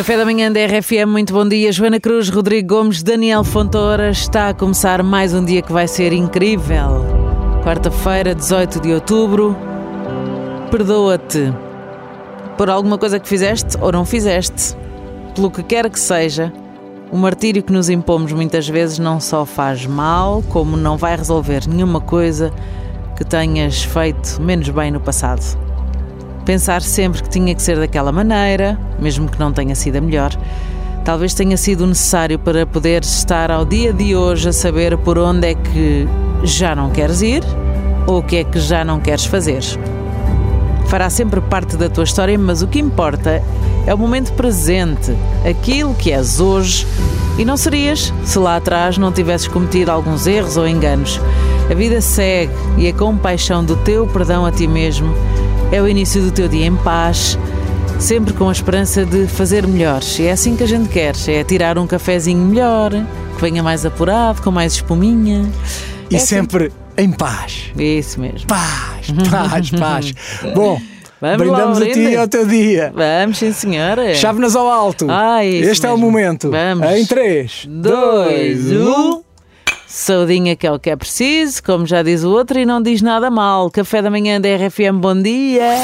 Café da manhã da RFM, muito bom dia. Joana Cruz, Rodrigo Gomes, Daniel Fontoura. Está a começar mais um dia que vai ser incrível. Quarta-feira, 18 de outubro. Perdoa-te por alguma coisa que fizeste ou não fizeste. Pelo que quer que seja, o martírio que nos impomos muitas vezes não só faz mal, como não vai resolver nenhuma coisa que tenhas feito menos bem no passado. Pensar sempre que tinha que ser daquela maneira, mesmo que não tenha sido a melhor, talvez tenha sido necessário para poder estar ao dia de hoje a saber por onde é que já não queres ir ou o que é que já não queres fazer. Fará sempre parte da tua história, mas o que importa é o momento presente, aquilo que és hoje, e não serias se lá atrás não tivesses cometido alguns erros ou enganos. A vida segue e a compaixão do teu perdão a ti mesmo é o início do teu dia em paz, sempre com a esperança de fazer melhor. E é assim que a gente quer, é tirar um cafezinho melhor, que venha mais apurado, com mais espuminha. E É sempre em paz. Isso mesmo. Paz, paz, paz. Bom, Vamos brindamos lá, a ti e ao teu dia. Vamos, sim senhora. Chávenas ao alto. Ah, este é o mesmo. momento. Vamos. Em 3, Dois, 2, 1. Saudinha que é o que é preciso, como já diz o outro, e não diz nada mal. Café da manhã da RFM, bom dia.